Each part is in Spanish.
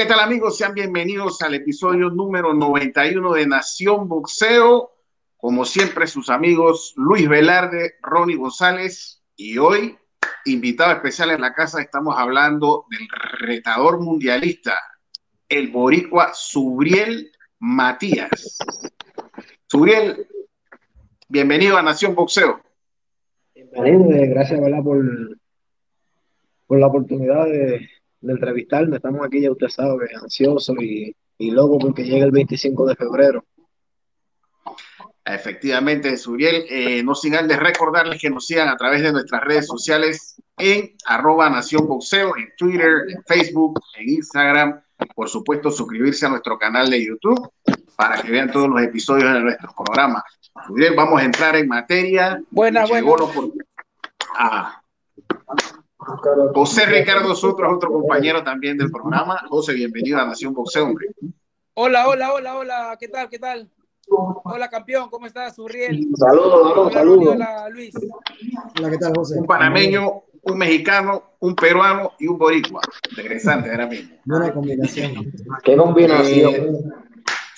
¿Qué tal amigos? Sean bienvenidos al episodio número 91 de Nación Boxeo. Como siempre, sus amigos Luis Velarde, Ronnie González y hoy, invitado especial en la casa, estamos hablando del retador mundialista, el boricua Subriel Matías. Subriel, bienvenido a Nación Boxeo. Eh, gracias por, por la oportunidad de de entrevistarme. Estamos aquí, ya usted sabe, ansioso y, y loco porque llega el 25 de febrero. Efectivamente, Suriel, eh, no sin antes recordarles que nos sigan a través de nuestras redes sociales en arroba Nación Boxeo, en Twitter, en Facebook, en Instagram. Por supuesto, suscribirse a nuestro canal de YouTube para que vean todos los episodios de nuestro programa. Suriel, vamos a entrar en materia. Buena, buena. Ah, José Ricardo Sotro otro compañero también del programa. José, bienvenido a Nación Boxeo, hombre. Hola, hola, hola, hola, ¿qué tal? ¿Qué tal? Hola, campeón, ¿cómo estás, Uriel? Saludos, saludos, Hola, Luis. Hola, ¿qué tal, José? Un panameño, un mexicano, un peruano y un boricua. Interesante ahora mismo. Buena combinación. ¿Qué combinación? Eh,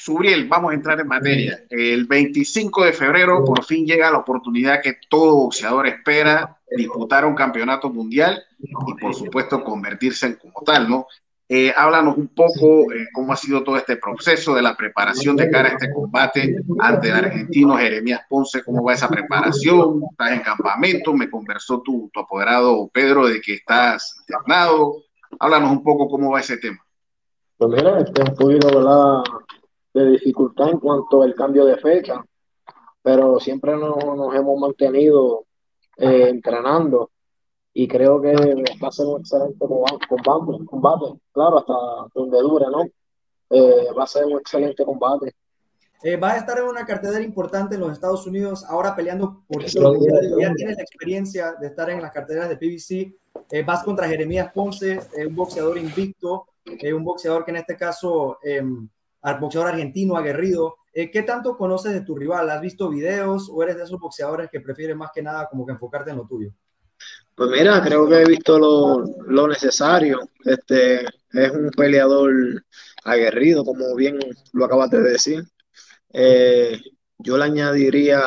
Subriel, vamos a entrar en materia. El 25 de febrero por fin llega la oportunidad que todo boxeador espera, disputar un campeonato mundial y por supuesto convertirse en como tal, ¿no? Eh, háblanos un poco eh, cómo ha sido todo este proceso de la preparación de cara a este combate ante el argentino Jeremías Ponce, cómo va esa preparación, estás en campamento, me conversó tu, tu apoderado Pedro de que estás internado, háblanos un poco cómo va ese tema. Pues mira, un poquito, ¿verdad? De dificultad en cuanto al cambio de fecha, pero siempre nos, hemos mantenido eh, entrenando y creo que va a ser un excelente combate, combate claro, hasta donde dure, ¿no? Eh, va a ser un excelente combate. Eh, vas a estar en una cartelera importante en los Estados Unidos, ahora peleando por título Ya tienes la experiencia de estar en las carteleras de PBC. vas contra Jeremías Ponce, un boxeador invicto, un boxeador que en este caso em, al boxeador argentino aguerrido. Eh, ¿Qué tanto conoces de tu rival? ¿Has visto videos o eres de esos boxeadores que prefieren más que nada como que enfocarte en lo tuyo? Pues mira, creo que he visto lo, lo necesario. Este es un peleador aguerrido, como bien lo acabas de decir. Eh, yo le añadiría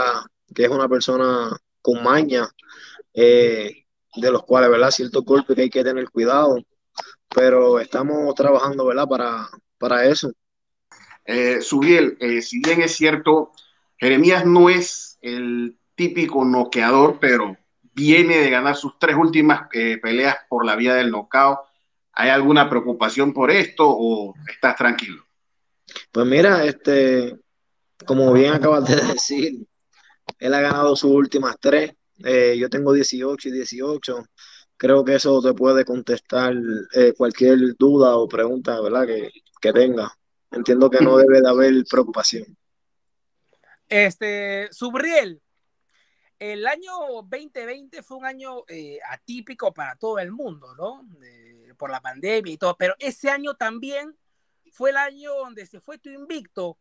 que es una persona con maña, eh, de los cuales, ¿verdad? Ciertos golpes que hay que tener cuidado, pero estamos trabajando, ¿verdad? Para, para eso. Eh, Subiel, eh, si bien es cierto, Jeremías no es el típico noqueador, pero viene de ganar sus tres últimas eh, peleas por la vía del knockout. ¿Hay alguna preocupación por esto o estás tranquilo? Pues mira, este, como bien acabas de decir, él ha ganado sus últimas tres. Eh, yo tengo 18 y 18. Creo que eso te puede contestar cualquier duda o pregunta ¿verdad? Que, que tenga entiendo que no debe de haber preocupación. Este, Subriel, el año 2020 fue un año eh, atípico para todo el mundo, ¿no? por la pandemia y todo, pero ese año también fue el año donde se fue tu invicto.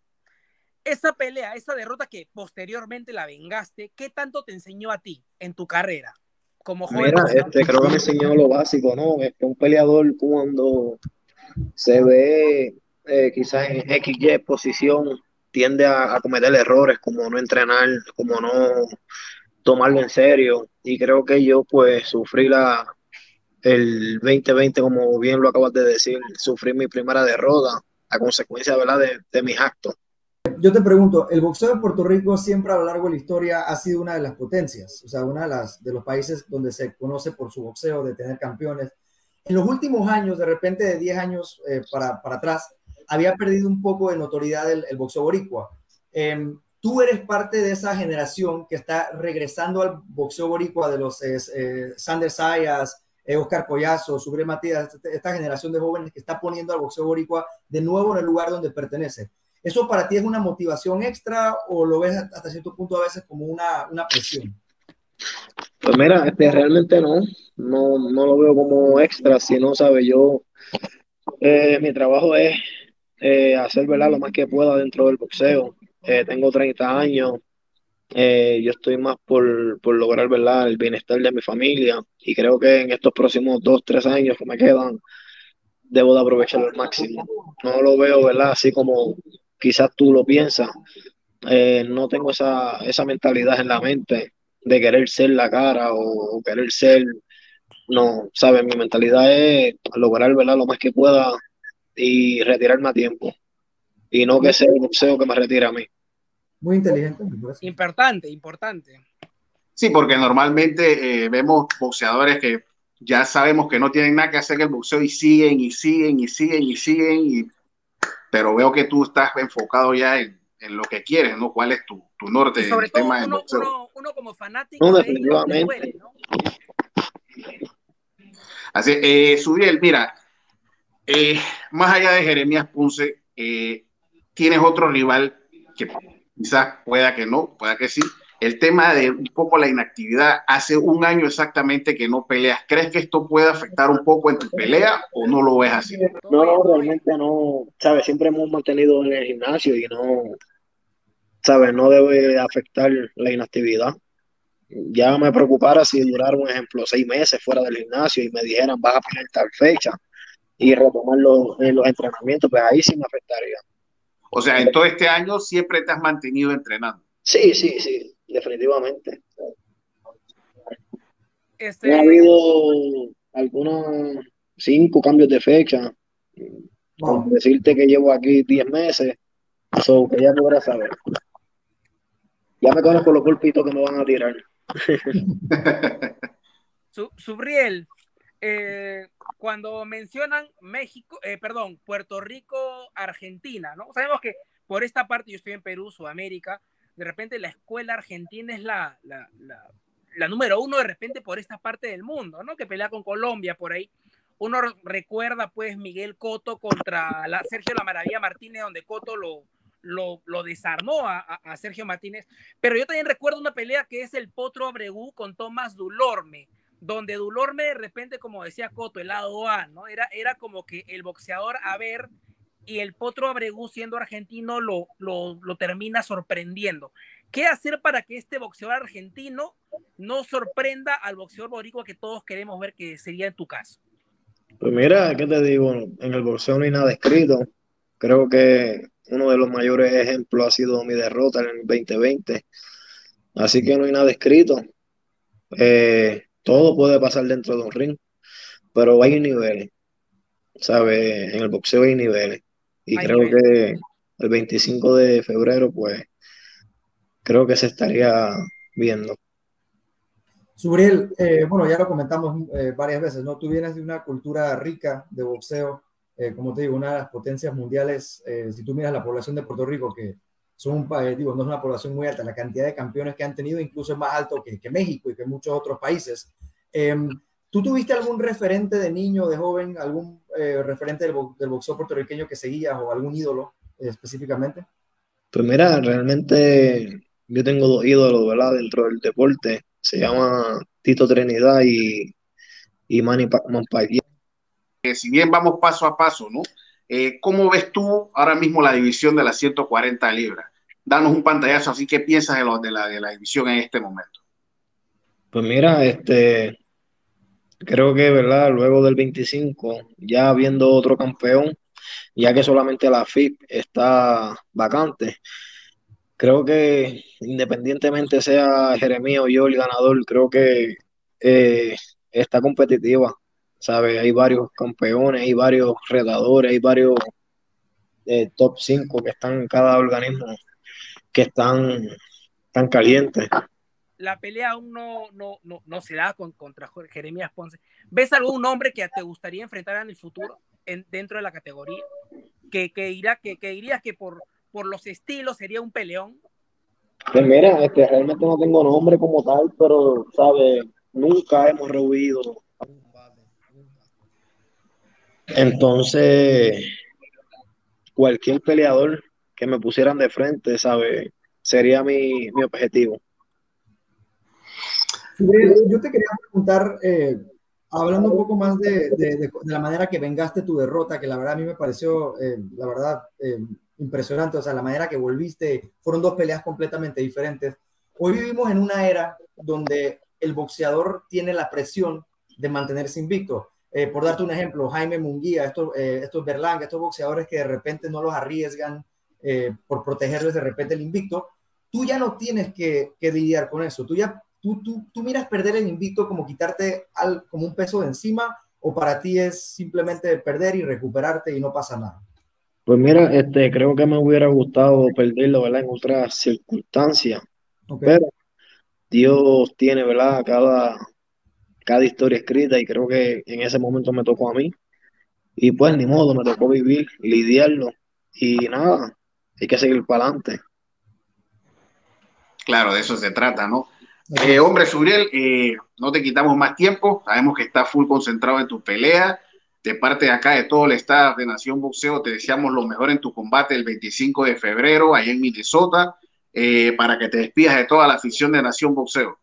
Esa pelea, esa derrota que posteriormente la vengaste, ¿qué tanto te enseñó a ti en tu carrera? Como joven Mira, este, creo que me enseñó lo básico, ¿no? Es que un peleador cuando se ve eh, quizás en XY posición tiende a, cometer errores como no entrenar, como no tomarlo en serio. Y creo que yo pues sufrí la, el 2020, como bien lo acabas de decir, sufrí mi primera derrota a consecuencia ¿verdad? De, de mis actos. Yo te pregunto, el boxeo de Puerto Rico siempre a lo largo de la historia ha sido una de las potencias, o sea, una de, las, de los países donde se conoce por su boxeo, de tener campeones. En los últimos años, de repente de 10 años eh, para, para atrás, había perdido un poco de notoriedad el, el boxeo boricua. Em, tú eres parte de esa generación que está regresando al boxeo boricua de los eh, eh Sander Sayas, eh, Oscar Collazo, Subre Matías, esta generación de jóvenes que está poniendo al boxeo boricua de nuevo en el lugar donde pertenece. ¿Eso para ti es una motivación extra o lo ves hasta cierto punto a veces como una, una presión? Pues mira, este, realmente no, no, no lo veo como extra, si no, sabe, yo, eh, mi trabajo es eh, hacer ¿verdad? lo más que pueda dentro del boxeo. Eh, tengo 30 años, eh, yo estoy más por, por, lograr ¿verdad? el bienestar de mi familia y creo que en estos próximos 2, 3 años que me quedan debo de aprovecharlo al máximo. No lo veo, ¿verdad? Así como quizás tú lo piensas. No tengo esa, esa mentalidad en la mente de querer ser la cara o, querer ser, no, ¿sabes? Mi mentalidad es lograr, ¿verdad? Lo más que pueda y retirarme a tiempo. Y no que sea el boxeo que me retire a mí. Muy inteligente. Importante, importante. Sí, porque normalmente eh, vemos boxeadores que ya sabemos que no tienen nada que hacer en el boxeo y siguen y siguen y siguen y siguen, y, pero veo que tú estás enfocado ya en, en lo que quieres, ¿no? ¿Cuál es tu, tu norte en el tema del boxeo? Uno, uno, como fanático no, definitivamente. Duele, ¿no? Así, eh, Subiel, mira, eh, más allá de Jeremías Punce, eh, tienes otro rival que quizás pueda que no, pueda que sí, el tema de un poco la inactividad, hace un año exactamente que no peleas. ¿Crees que esto puede afectar un poco en tu pelea o no lo ves así? No, no, realmente no. ¿Sabes? Siempre hemos mantenido en el gimnasio y no, ¿sabes? No debe afectar la inactividad. Ya me preocupara si durara, un ejemplo, seis meses fuera del gimnasio y me dijeran, vas a pelear tal fecha y retomar los, eh, los entrenamientos, pues ahí sí me afectaría. O sea, en todo este año siempre te has mantenido entrenando. Sí, sí, sí definitivamente. Este... Ha habido algunos cinco cambios de fecha. decirte que llevo aquí 10 meses, so que ya no saber. Ya me conozco los golpitos que me van a tirar. Subriel, eh, cuando mencionan México, eh, perdón, Puerto Rico, Argentina, ¿no? Sabemos que por esta parte yo estoy en Perú, Sudamérica, de repente la escuela argentina es la, la, la, número uno de repente por esta parte del mundo, ¿no? Que pelea con Colombia por ahí. Uno recuerda pues Miguel Coto contra la, Sergio La Maravilla Martínez, donde Coto lo, lo, lo desarmó a, a, Sergio Martínez. Pero yo también recuerdo una pelea que es el Potro Abregú con Tomás Dulorme, donde Dulorme de repente, como decía Coto, el lado A, ¿no? Era, era como que el boxeador a ver y el Potro Abregu, siendo argentino, lo, lo, lo, termina sorprendiendo. ¿Qué hacer para que este boxeador argentino no sorprenda al boxeador boricua que todos queremos ver que sería en tu caso? Pues mira, ¿qué te digo? En el boxeo no hay nada escrito. Creo que uno de los mayores ejemplos ha sido mi derrota en el 2020. Así que no hay nada escrito. Eh, todo puede pasar dentro de un ring, pero hay niveles. ¿Sabes? En el boxeo hay niveles. Y creo que el 25 de febrero, pues, creo que se estaría viendo. Subriel, eh, bueno, ya lo comentamos eh, varias veces, ¿no? Tú vienes de una cultura rica de boxeo, eh, como te digo, una de las potencias mundiales, si tú miras la población de Puerto Rico, que son un país, digo, no es una población muy alta, la cantidad de campeones que han tenido incluso es más alto que, que México y que muchos otros países. Em, ¿Tú tuviste algún referente de niño, de joven, algún eh, referente del, boxeo puertorriqueño que seguías o algún ídolo eh, específicamente? Pues mira, realmente yo tengo dos ídolos, ¿verdad? Dentro del deporte. Se llama Tito Trinidad y, y Manny eh, Si bien vamos paso a paso, ¿no? ¿Cómo ves tú ahora mismo la división de las 140 libras? Danos un pantallazo, así que piensas de, la, de la división en este momento. Pues mira, este, creo que, ¿verdad? Luego del 25, ya habiendo otro campeón, ya que solamente la FIP está vacante, creo que independientemente sea Jeremías o yo el ganador, creo que eh, está competitiva, ¿sabes? Hay varios campeones, hay varios redadores, hay varios eh, top 5 que están en cada organismo que están tan calientes la pelea aún no, no, no, no se da con, contra Jeremías Ponce. ¿Ves algún nombre que te gustaría enfrentar en el futuro en, dentro de la categoría? Que, que, irá, que, que dirías que por, por los estilos sería un peleón. Pues mira, este, realmente no tengo nombre como tal, pero, ¿sabes? Nunca hemos rehuido. Entonces, cualquier peleador que me pusieran de frente, ¿sabes? Sería mi, mi objetivo. Yo te quería preguntar, eh, hablando un poco más de, de, la manera que vengaste tu derrota, que la verdad a mí me pareció, eh, la verdad, eh, impresionante, o sea, la manera que volviste, fueron dos peleas completamente diferentes. Hoy vivimos en una era donde el boxeador tiene la presión de mantenerse invicto. Eh, por darte un ejemplo, Jaime Munguía, estos, eh, estos Berlanga, estos boxeadores que de repente no los arriesgan eh, por protegerles de repente el invicto, tú ya no tienes que, que lidiar con eso. Tú ya tú, tú, tú, miras perder el invicto como quitarte al, como un peso de encima o para ti es simplemente perder y recuperarte y no pasa nada. Pues mira, este, creo que me hubiera gustado perderlo, ¿verdad? En otras circunstancias. Okay. Pero Dios tiene, ¿verdad? Cada, cada historia escrita y creo que en ese momento me tocó a mí. Y pues ni modo, me tocó vivir, lidiarlo. Y nada, hay que seguir para adelante. Claro, de eso se trata, ¿no? Eh, hombre, Suriel, eh, no te quitamos más tiempo. Sabemos que estás full concentrado en tu pelea. De parte de acá, de todo el staff de Nación Boxeo, te deseamos lo mejor en tu combate el 25 de febrero, ahí en Minnesota, eh, para que te despidas de toda la afición de Nación Boxeo.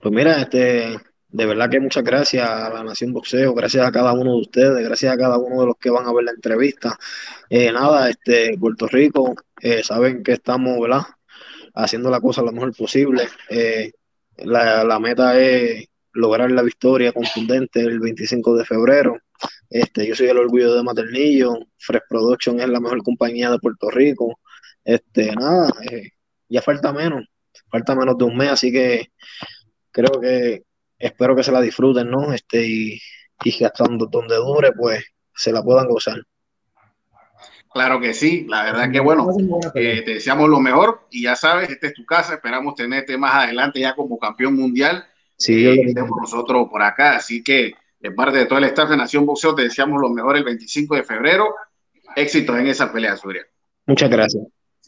Pues mira, este, de verdad que muchas gracias a la Nación Boxeo, gracias a cada uno de ustedes, gracias a cada uno de los que van a ver la entrevista. Eh, nada, este, Puerto Rico, eh, saben que estamos, ¿verdad? Haciendo la cosa lo mejor posible. Eh, la, la, meta es lograr la victoria contundente el 25 de febrero. Este, yo soy el orgullo de Maternillo, Fresh Production es la mejor compañía de Puerto Rico. Este, nada, ya falta menos, falta menos de un mes, así que creo que espero que se la disfruten, ¿no? Este, y, y que hasta donde, dure, pues se la puedan gozar. Claro que sí, la verdad que bueno, eh, te deseamos lo mejor y ya sabes, esta es tu casa, esperamos tenerte más adelante ya como campeón mundial. Sí, eh, estemos nosotros por acá, así que de parte de todo el staff de Nación Boxeo te deseamos lo mejor el 25 de febrero. Éxitos en esa pelea, Surya. Muchas gracias.